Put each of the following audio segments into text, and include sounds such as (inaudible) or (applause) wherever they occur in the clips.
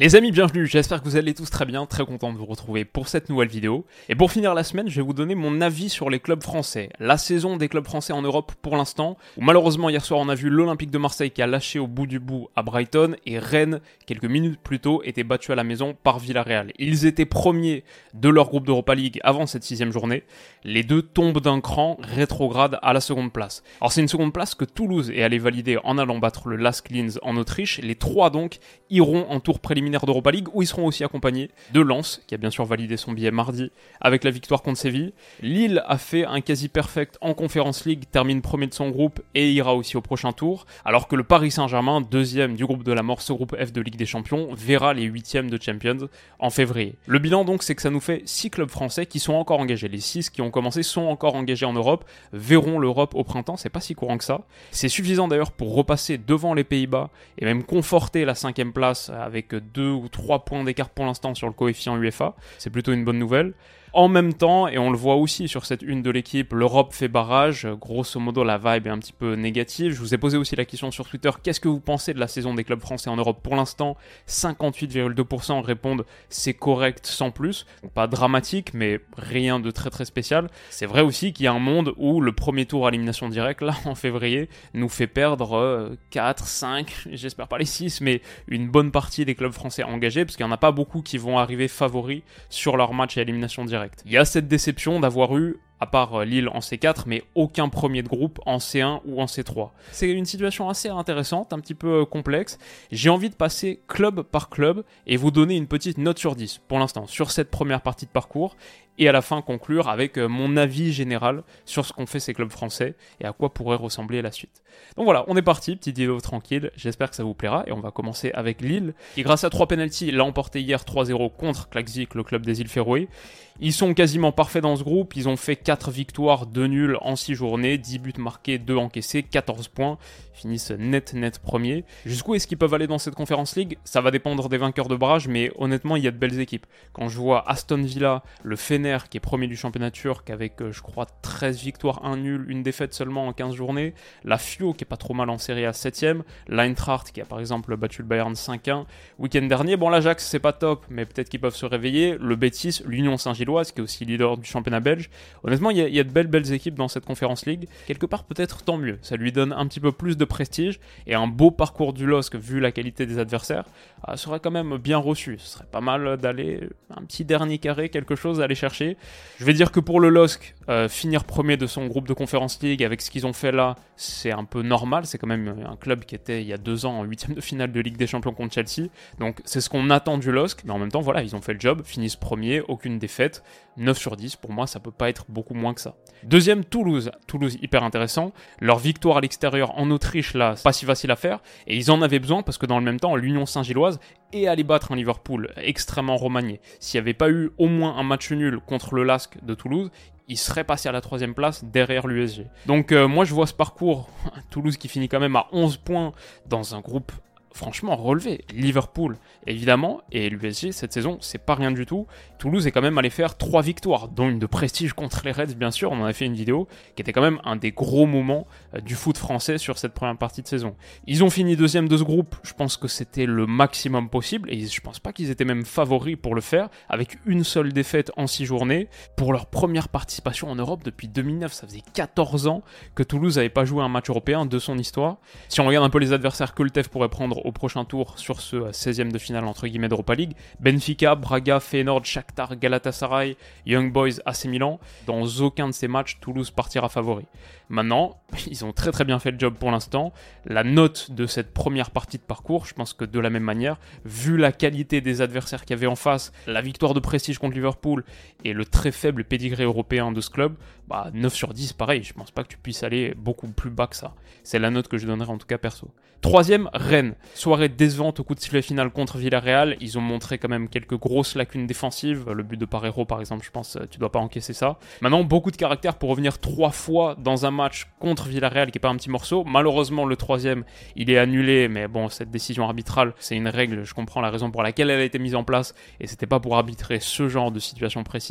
Les amis, bienvenue, j'espère que vous allez tous très bien, très content de vous retrouver pour cette nouvelle vidéo. Et pour finir la semaine, je vais vous donner mon avis sur les clubs français. La saison des clubs français en Europe pour l'instant, malheureusement hier soir on a vu l'Olympique de Marseille qui a lâché au bout du bout à Brighton, et Rennes, quelques minutes plus tôt, était battu à la maison par Villarreal. Ils étaient premiers de leur groupe d'Europa League avant cette sixième journée. Les deux tombent d'un cran, rétrograde à la seconde place. Alors c'est une seconde place que Toulouse est allé valider en allant battre le Lask Linz en Autriche. Les trois donc iront en tour préliminaire d'Europa League où ils seront aussi accompagnés de Lens qui a bien sûr validé son billet mardi avec la victoire contre Séville. Lille a fait un quasi perfect en Conference League, termine premier de son groupe et ira aussi au prochain tour, alors que le Paris Saint-Germain, deuxième du groupe de la mort, ce groupe F de Ligue des Champions, verra les huitièmes de Champions en février. Le bilan donc c'est que ça nous fait six clubs français qui sont encore engagés. Les six qui ont commencé sont encore engagés en Europe, verront l'Europe au printemps, c'est pas si courant que ça. C'est suffisant d'ailleurs pour repasser devant les Pays-Bas et même conforter la cinquième place avec deux ou trois points d'écart pour l'instant sur le coefficient UEFA. C'est plutôt une bonne nouvelle. En même temps, et on le voit aussi sur cette une de l'équipe, l'Europe fait barrage. Grosso modo, la vibe est un petit peu négative. Je vous ai posé aussi la question sur Twitter qu'est-ce que vous pensez de la saison des clubs français en Europe? Pour l'instant, 58,2% répondent c'est correct sans plus. pas dramatique, mais rien de très très spécial. C'est vrai aussi qu'il y a un monde où le premier tour à élimination directe, là en février, nous fait perdre 4, 5, j'espère pas les 6, mais une bonne partie des clubs français engagés, parce qu'il n'y en a pas beaucoup qui vont arriver favoris sur leur match à élimination directe. Il y a cette déception d'avoir eu à part Lille en C4, mais aucun premier de groupe en C1 ou en C3. C'est une situation assez intéressante, un petit peu complexe. J'ai envie de passer club par club et vous donner une petite note sur 10 pour l'instant sur cette première partie de parcours et à la fin conclure avec mon avis général sur ce qu'ont fait ces clubs français et à quoi pourrait ressembler la suite. Donc voilà, on est parti, petite vidéo tranquille, j'espère que ça vous plaira et on va commencer avec Lille qui grâce à 3 penalties l'a emporté hier 3-0 contre Klaxvik, le club des îles Féroé. Ils sont quasiment parfaits dans ce groupe, ils ont fait 4 victoires, 2 nuls en 6 journées, 10 buts marqués, 2 encaissés, 14 points, finissent net net premier. Jusqu'où est-ce qu'ils peuvent aller dans cette conférence league? Ça va dépendre des vainqueurs de barrage, mais honnêtement il y a de belles équipes. Quand je vois Aston Villa, le Fener qui est premier du championnat turc avec je crois 13 victoires, 1 nul, une défaite seulement en 15 journées, la Fio qui est pas trop mal en série à 7ème, l'Eintracht qui a par exemple battu le Bayern 5-1 week-end dernier. Bon l'Ajax c'est pas top, mais peut-être qu'ils peuvent se réveiller. Le Betis, l'Union Saint-Gilloise qui est aussi leader du championnat belge. Honnêtement il y, a, de belles belles équipes dans cette conférence league. Quelque part peut-être tant mieux, ça lui donne un petit peu plus de prestige et un beau parcours du LOSC vu la qualité des adversaires euh, serait quand même bien reçu. Ce serait pas mal d'aller un petit dernier carré, quelque chose à aller chercher. Je vais dire que pour le LOSC, euh, finir premier de son groupe de conférence league avec ce qu'ils ont fait là, c'est un peu normal. C'est quand même un club qui était il y a deux ans en huitième de finale de Ligue des Champions contre Chelsea. Donc c'est ce qu'on attend du LOSC, mais en même temps voilà, ils ont fait le job, finissent premier, aucune défaite. 9 sur 10, pour moi, ça peut pas être beaucoup moins que ça. Deuxième, Toulouse. Toulouse, hyper intéressant. Leur victoire à l'extérieur en Autriche, là, pas si facile à faire. Et ils en avaient besoin parce que dans le même temps, l'Union Saint-Gilloise est allé battre un Liverpool extrêmement remanié. S'il n'y avait pas eu au moins un match nul contre le LASK de Toulouse, il serait passé à la troisième place derrière l'USG. Donc euh, moi je vois ce parcours, (laughs) Toulouse qui finit quand même à 11 points dans un groupe franchement relevé. Liverpool, évidemment, et l'USG cette saison, c'est pas rien du tout. Toulouse est quand même allé faire trois victoires, dont une de prestige contre les Reds, bien sûr. On en a fait une vidéo qui était quand même un des gros moments euh, du foot français sur cette première partie de saison. Ils ont fini deuxième de ce groupe. Je pense que c'était le maximum possible, et je pense pas qu'ils étaient même favoris pour le faire, avec une seule défaite en six journées pour leur première participation en Europe depuis 2009. Ça faisait 14 ans que Toulouse n'avait pas joué un match européen de son histoire. Si on regarde un peu les adversaires que le TEF pourrait prendre au prochain tour sur ce 16e de finale entre guillemets d'Europa League. Benfica, Braga, Feyenoord, Shakhtar, Galatasaray, Young Boys, AC Milan. Dans aucun de ces matchs, Toulouse partira favori. Maintenant, (laughs) ils ont très très bien fait le job pour l'instant. La note de cette première partie de parcours, je pense que de la même manière, vu la qualité des adversaires qu'il y avait en face, la victoire de prestige contre Liverpool et le très faible pédigré européen de ce club, bah 9 sur 10 pareil, je pense pas que tu puisses aller beaucoup plus bas que ça. C'est la note que je donnerais en tout cas perso. Troisième, Rennes. Soirée décevante au coup de sifflet final contre Villarreal. Ils ont montré quand même quelques grosses lacunes défensives. Le but de Parero, par exemple, je pense, tu dois pas encaisser ça. Maintenant, beaucoup de caractère pour revenir trois fois dans un match contre Villarreal qui est pas un petit morceau. Malheureusement, le troisième, il est annulé, mais bon, cette décision arbitrale, c'est une règle. Je comprends la raison pour laquelle elle a été mise en place et c'était pas pour arbitrer ce genre de situation précise.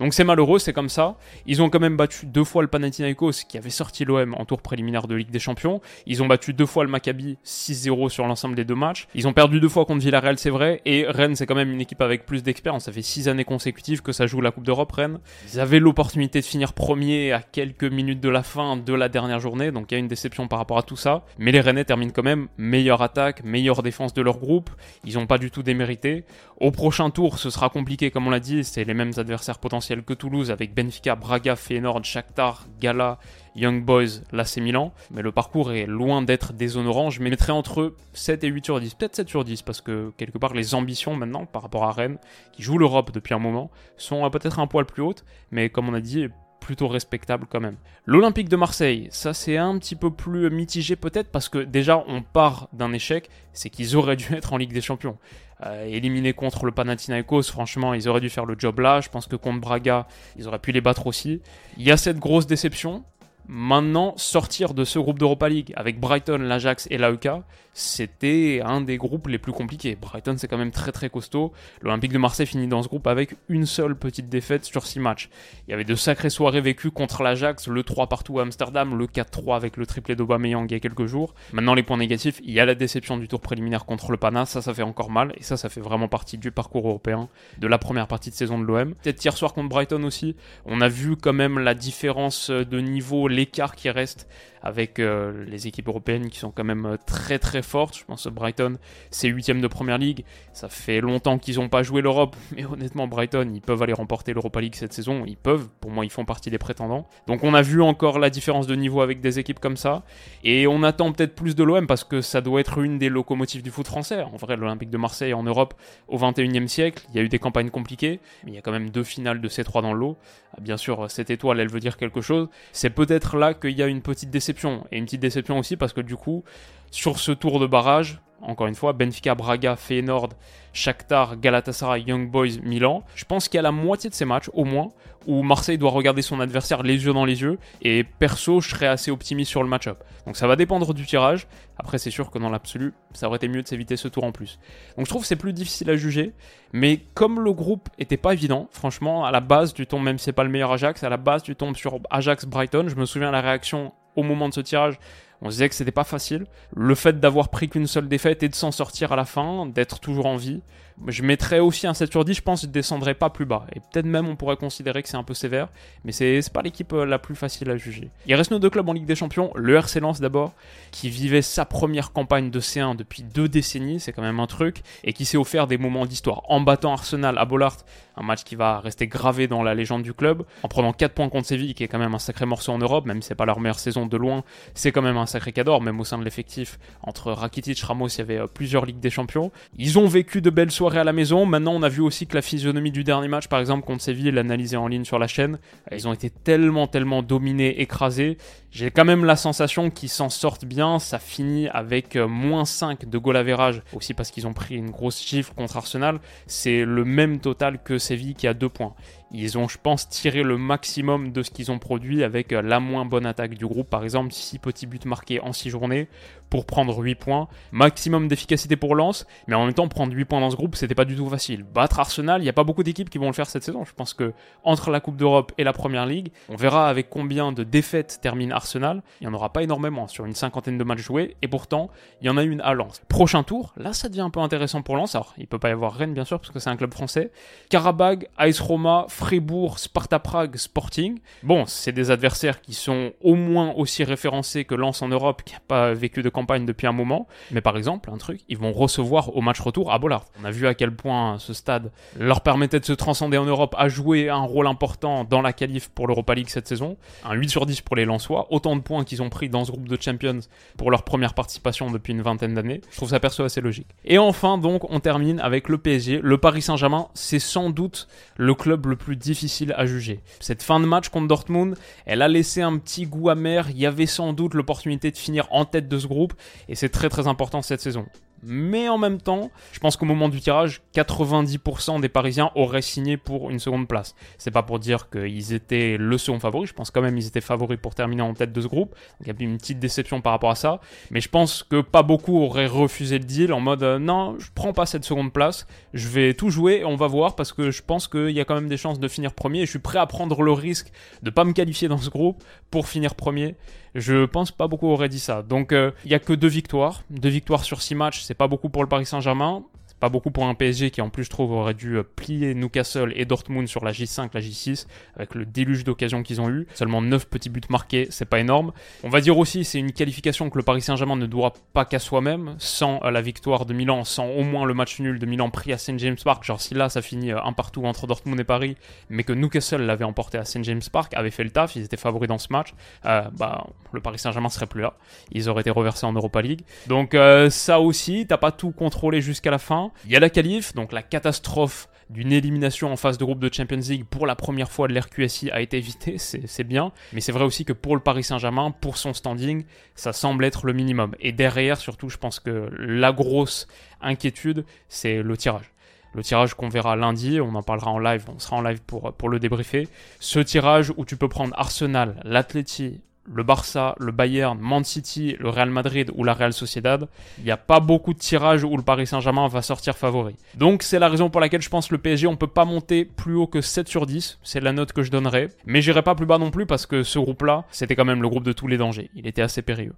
Donc c'est malheureux, c'est comme ça. Ils ont quand même battu deux fois le Panathinaikos qui avait sorti l'OM en tour préliminaire de Ligue des Champions. Ils ont battu deux fois le Maccabi 6-0 sur l'ensemble des deux matchs. Ils ont perdu deux fois contre Villarreal, c'est vrai. Et Rennes, c'est quand même une équipe avec plus d'expérience. Ça fait six années consécutives que ça joue la Coupe d'Europe, Rennes. Ils avaient l'opportunité de finir premier à quelques minutes de la fin de la dernière journée, donc il y a une déception par rapport à tout ça. Mais les Rennais terminent quand même meilleure attaque, meilleure défense de leur groupe. Ils n'ont pas du tout démérité. Au prochain tour, ce sera compliqué, comme on l'a dit. C'est les mêmes adversaires potentiels que Toulouse avec Benfica, Braga, Feyenoord, Shakhtar, Gala, Young Boys, l'AC Milan. Mais le parcours est loin d'être déshonorant. Je mettrais entre 7 et 8 sur 10. Peut-être 7 sur 10 parce que quelque part les ambitions maintenant par rapport à Rennes, qui joue l'Europe depuis un moment, sont peut-être un poil plus hautes. Mais comme on a dit, plutôt respectable quand même. L'Olympique de Marseille, ça c'est un petit peu plus mitigé peut-être parce que déjà on part d'un échec, c'est qu'ils auraient dû (laughs) être en Ligue des Champions. Euh, éliminés contre le Panathinaikos, franchement ils auraient dû faire le job là, je pense que contre Braga, ils auraient pu les battre aussi. Il y a cette grosse déception, Maintenant, sortir de ce groupe d'Europa League avec Brighton, l'Ajax et l'AEK, c'était un des groupes les plus compliqués. Brighton, c'est quand même très très costaud. L'Olympique de Marseille finit dans ce groupe avec une seule petite défaite sur 6 matchs. Il y avait de sacrées soirées vécues contre l'Ajax, le 3 partout à Amsterdam, le 4-3 avec le triplé d'Aubameyang il y a quelques jours. Maintenant, les points négatifs, il y a la déception du tour préliminaire contre le Pana, ça, ça fait encore mal, et ça, ça fait vraiment partie du parcours européen de la première partie de saison de l'OM. Peut-être hier soir contre Brighton aussi, on a vu quand même la différence de niveau l'écart qui reste avec euh, les équipes européennes qui sont quand même euh, très très fortes. Je pense que Brighton, c'est huitième de Première Ligue. Ça fait longtemps qu'ils n'ont pas joué l'Europe, (laughs) mais honnêtement, Brighton, ils peuvent aller remporter l'Europa League cette saison. Ils peuvent, pour moi, ils font partie des prétendants. Donc on a vu encore la différence de niveau avec des équipes comme ça. Et on attend peut-être plus de l'OM parce que ça doit être une des locomotives du foot français. En vrai, l'Olympique de Marseille en Europe au 21e siècle, il y a eu des campagnes compliquées, mais il y a quand même deux finales de C3 dans l'eau. Ah, bien sûr, cette étoile, elle veut dire quelque chose. C'est là qu'il y a une petite déception. Et une petite déception aussi parce que du coup, sur ce tour de barrage, encore une fois, Benfica, Braga, Feyenoord, Shakhtar, Galatasaray, Young Boys, Milan. Je pense qu'il y a la moitié de ces matchs, au moins, où Marseille doit regarder son adversaire les yeux dans les yeux. Et perso, je serais assez optimiste sur le match-up. Donc ça va dépendre du tirage. Après, c'est sûr que dans l'absolu, ça aurait été mieux de s'éviter ce tour en plus. Donc je trouve que c'est plus difficile à juger. Mais comme le groupe était pas évident, franchement, à la base, tu tombes, même si c'est pas le meilleur Ajax, à la base, tu tombes sur Ajax-Brighton. Je me souviens la réaction au moment de ce tirage on se disait que c'était pas facile. Le fait d'avoir pris qu'une seule défaite et de s'en sortir à la fin, d'être toujours en vie, je mettrais aussi un 7 sur 10, je pense, je descendrais pas plus bas. Et peut-être même on pourrait considérer que c'est un peu sévère, mais c'est pas l'équipe euh, la plus facile à juger. Il reste nos deux clubs en Ligue des Champions, le RC Lens d'abord, qui vivait sa première campagne de C1 depuis deux décennies, c'est quand même un truc, et qui s'est offert des moments d'histoire en battant Arsenal à Bollard, un match qui va rester gravé dans la légende du club, en prenant 4 points contre Séville, qui est quand même un sacré morceau en Europe, même si c'est pas leur meilleure saison de loin, c'est quand même un sacré cadeau, même au sein de l'effectif. Entre Rakitic, Ramos, il y avait euh, plusieurs Ligues des Champions. Ils ont vécu de belles soirées à la maison, maintenant on a vu aussi que la physionomie du dernier match, par exemple contre Séville, l'analyser en ligne sur la chaîne, ils ont été tellement, tellement dominés, écrasés. J'ai quand même la sensation qu'ils s'en sortent bien. Ça finit avec euh, moins 5 de goal average, aussi parce qu'ils ont pris une grosse chiffre contre Arsenal. C'est le même total que Séville qui a 2 points. Ils ont, je pense, tiré le maximum de ce qu'ils ont produit avec euh, la moins bonne attaque du groupe. Par exemple, 6 petits buts marqués en 6 journées pour prendre 8 points. Maximum d'efficacité pour Lens, mais en même temps, prendre 8 points dans ce groupe, c'était pas du tout facile. Battre Arsenal, il n'y a pas beaucoup d'équipes qui vont le faire cette saison. Je pense que entre la Coupe d'Europe et la Première Ligue, on verra avec combien de défaites termine Arsenal. Il n'y en aura pas énormément sur une cinquantaine de matchs joués, et pourtant, il y en a une à Lens. Prochain tour, là, ça devient un peu intéressant pour Lens. Alors, il peut pas y avoir Rennes, bien sûr, parce que c'est un club français. Karabag, Ice Roma, Fribourg, Sparta Prague, Sporting. Bon, c'est des adversaires qui sont au moins aussi référencés que Lens en Europe, qui n'a pas vécu de campagne depuis un moment. Mais par exemple, un truc, ils vont recevoir au match retour à Bollard. On a vu à quel point ce stade leur permettait de se transcender en Europe, à jouer un rôle important dans la qualif pour l'Europa League cette saison. Un 8 sur 10 pour les Lensois, autant de points qu'ils ont pris dans ce groupe de Champions pour leur première participation depuis une vingtaine d'années. Je trouve ça perso assez logique. Et enfin, donc, on termine avec le PSG. Le Paris Saint-Germain, c'est sans doute le club le plus difficile à juger. Cette fin de match contre Dortmund, elle a laissé un petit goût amer. Il y avait sans doute l'opportunité de finir en tête de ce groupe et c'est très très important cette saison. mais en même temps, je pense qu'au moment du tirage, 90% des Parisiens auraient signé pour une seconde place. C'est pas pour dire qu'ils étaient le second favori, je pense quand même qu'ils étaient favoris pour terminer en tête de ce groupe. Donc il y a une petite déception par rapport à ça, mais je pense que pas beaucoup auraient refusé le deal en mode euh, non, je prends pas cette seconde place, je vais tout jouer et on va voir parce que je pense qu'il y a quand même des chances de finir premier et je suis prêt à prendre le risque de pas me qualifier dans ce groupe pour finir premier. Je pense pas beaucoup auraient dit ça. Donc euh, il y a que deux victoires, deux victoires sur six matchs, c'est pas beaucoup pour le Paris Saint-Germain. Pas beaucoup pour un PSG qui en plus je trouve aurait dû euh, plier Newcastle et Dortmund sur la J5, la J6 avec le déluge d'occasions qu'ils ont eu. Seulement 9 petits buts marqués, c'est pas énorme. On va dire aussi c'est une qualification que le Paris Saint-Germain ne doit pas qu'à soi-même. Sans euh, la victoire de Milan, sans au moins le match nul de Milan pris à St James Park, genre si là ça finit euh, un partout entre Dortmund et Paris, mais que Newcastle l'avait emporté à St James Park, avait fait le taf, ils étaient favoris dans ce match, bah le Paris Saint-Germain serait plus là. Ils auraient été reversés en Europa League. Donc ça aussi, t'as pas tout contrôlé jusqu'à la fin. Il y a la qualif, donc la catastrophe d'une élimination en phase de groupe de Champions League pour la première fois de l'RQSI a été évitée, (laughs) c'est bien. Mais c'est vrai aussi que pour le Paris Saint-Germain, pour son standing, ça semble être le minimum. Et derrière, surtout, je pense que la grosse inquiétude, c'est le tirage le tirage qu'on verra lundi, on en parlera en live, on sera en live pour, pour le débriefer. Ce tirage où tu peux prendre Arsenal, l'Atleti, le Barça, le Bayern, Man City, le Real Madrid ou la Real Sociedad, il n'y a pas beaucoup de tirages où le Paris Saint-Germain va sortir favori. Donc c'est la raison pour laquelle je pense que le PSG, on peut pas monter plus haut que 7 sur 10, c'est la note que je donnerais, mais j'irai pas plus bas non plus parce que ce groupe-là, c'était quand même le groupe de tous les dangers, il était assez périlleux.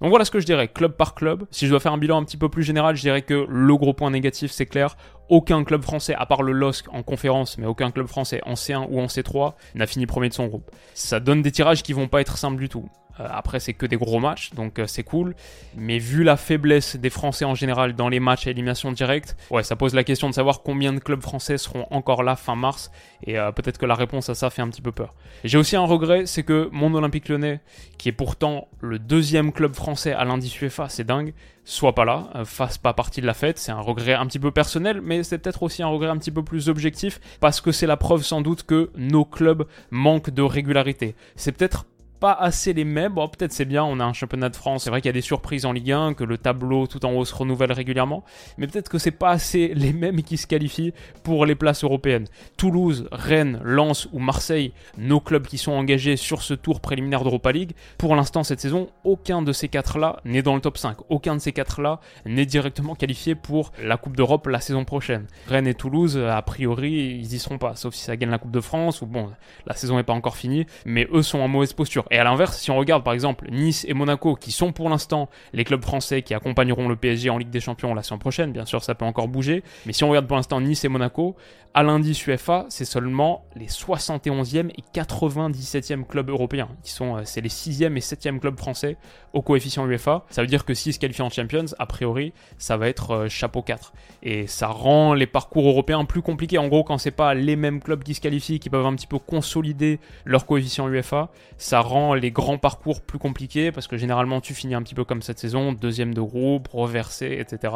Donc voilà ce que je dirais, club par club. Si je dois faire un bilan un petit peu plus général, je dirais que le gros point négatif, c'est clair, aucun club français, à part le LOSC en conférence, mais aucun club français en C1 ou en C3, n'a fini premier de son groupe. Ça donne des tirages qui vont pas être simples du tout. Euh, après, c'est que des gros matchs, donc euh, c'est cool. Mais vu la faiblesse des Français en général dans les matchs à élimination directe, ouais, ça pose la question de savoir combien de clubs français seront encore là fin mars. Et euh, peut-être que la réponse à ça fait un petit peu peur. J'ai aussi un regret, c'est que mon Olympique Lyonnais, qui est pourtant le deuxième club français à l'indice UEFA, c'est dingue, soit pas là, fasse pas partie de la fête. C'est un regret un petit peu personnel, mais c'est peut-être aussi un regret un petit peu plus objectif, parce que c'est la preuve sans doute que nos clubs manquent de régularité. C'est peut-être pas assez les mêmes. Bon, peut-être c'est bien, on a un championnat de France. C'est vrai qu'il y a des surprises en Ligue 1, que le tableau tout en haut se renouvelle régulièrement. Mais peut-être que c'est pas assez (laughs) les mêmes qui se qualifient pour les places européennes. Toulouse, Rennes, Lens ou Marseille, nos clubs qui sont engagés sur ce tour préliminaire d'Europa League. Pour l'instant, cette saison, aucun de ces quatre-là n'est dans le top 5. Aucun de ces quatre-là n'est directement qualifié pour la Coupe d'Europe la saison prochaine. Rennes et Toulouse, a priori, ils y seront pas. Sauf si ça gagne la Coupe de France ou bon, la saison n'est pas encore finie. Mais eux sont en mauvaise posture. Et à l'inverse, si on regarde par exemple Nice et Monaco, qui sont pour l'instant les clubs français qui accompagneront le PSG en Ligue des Champions la saison prochaine, bien sûr ça peut encore bouger, mais si on regarde pour l'instant Nice et Monaco, à l'indice UEFA, c'est seulement les 71e et 97e clubs européens. Sont, euh, c'est les 6e et 7e clubs français au coefficient UEFA. Ça veut dire que s'ils se qualifient en Champions, a priori, ça va être euh, chapeau 4. Et ça rend les parcours européens plus compliqués. En gros, quand c'est pas les mêmes clubs qui se qualifient, qui peuvent un petit peu consolider leur coefficient UEFA, ça rend les grands parcours plus compliqués parce que généralement tu finis un petit peu comme cette saison, deuxième de groupe, reversé, etc.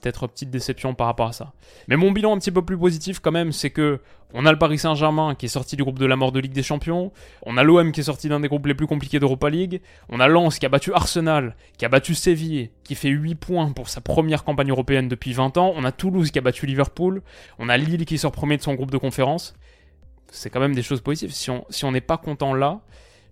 Peut-être petite déception par rapport à ça. Mais mon bilan un petit peu plus positif quand même, c'est que on a le Paris Saint-Germain qui est sorti du groupe de la mort de Ligue des Champions, on a l'OM qui est sorti d'un des groupes les plus compliqués d'Europa League, on a Lens qui a battu Arsenal, qui a battu Séville, qui fait 8 points pour sa première campagne européenne depuis 20 ans, on a Toulouse qui a battu Liverpool, on a Lille qui sort premier de son groupe de conférence. C'est quand même des choses positives. Si on n'est pas content là,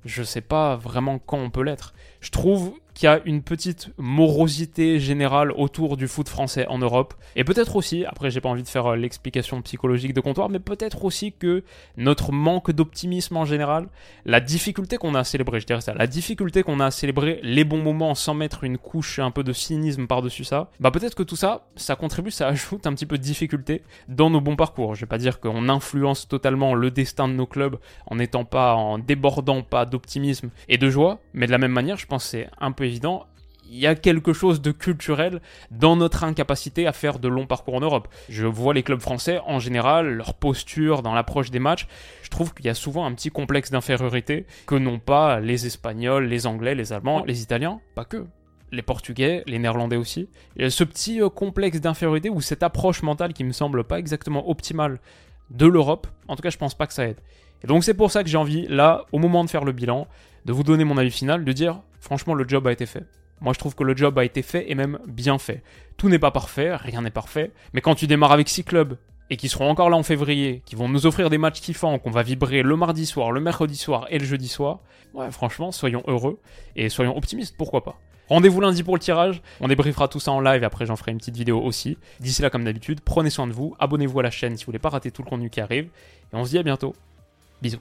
je sais pas vraiment quand on peut l'être. Je trouve qu'il y a une petite morosité générale autour du foot français en Europe. Et peut-être aussi, après j'ai pas envie de faire euh, l'explication psychologique de comptoir, mais peut-être aussi que notre manque d'optimisme en général, la difficulté qu'on a à célébrer, je dirais ça, la difficulté qu'on a à célébrer les bons moments sans mettre une couche un peu de cynisme par-dessus ça, bah peut-être que tout ça, ça contribue, ça ajoute un petit peu de difficulté dans nos bons parcours. Je vais pas dire qu'on influence totalement le destin de nos clubs en n'étant pas, en débordant pas d'optimisme et de joie, mais de la même manière, je pense c'est un peu évident, il y a quelque chose de culturel dans notre incapacité à faire de longs parcours en Europe. Je vois les clubs français en général, leur posture dans l'approche des matchs, je trouve qu'il y a souvent un petit complexe d'infériorité que n'ont pas les Espagnols, les Anglais, les Allemands, les Italiens, pas que. Les Portugais, les Néerlandais aussi. A ce petit euh, complexe d'infériorité ou cette approche mentale qui me semble pas exactement optimale de l'Europe. En tout cas, je pense pas que ça aide. Et donc c'est pour ça que j'ai envie, là, au moment de faire le bilan, de vous donner mon avis final, de dire franchement le job a été fait. Moi, je trouve que le job a été fait et même bien fait. Tout n'est pas parfait, rien n'est parfait, mais quand tu démarres avec 6 clubs et qui seront encore là en février, qui vont nous offrir des matchs kiffants, qu'on va vibrer le mardi soir, le mercredi soir et le jeudi soir, ouais, franchement, soyons heureux et soyons optimistes, pourquoi pas. Rendez-vous lundi pour le tirage, on débriefera tout ça en live et après j'en ferai une petite vidéo aussi. D'ici là, comme d'habitude, prenez soin de vous, abonnez-vous à la chaîne si vous voulez pas rater tout le contenu qui arrive, et on se dit à bientôt. Bisous.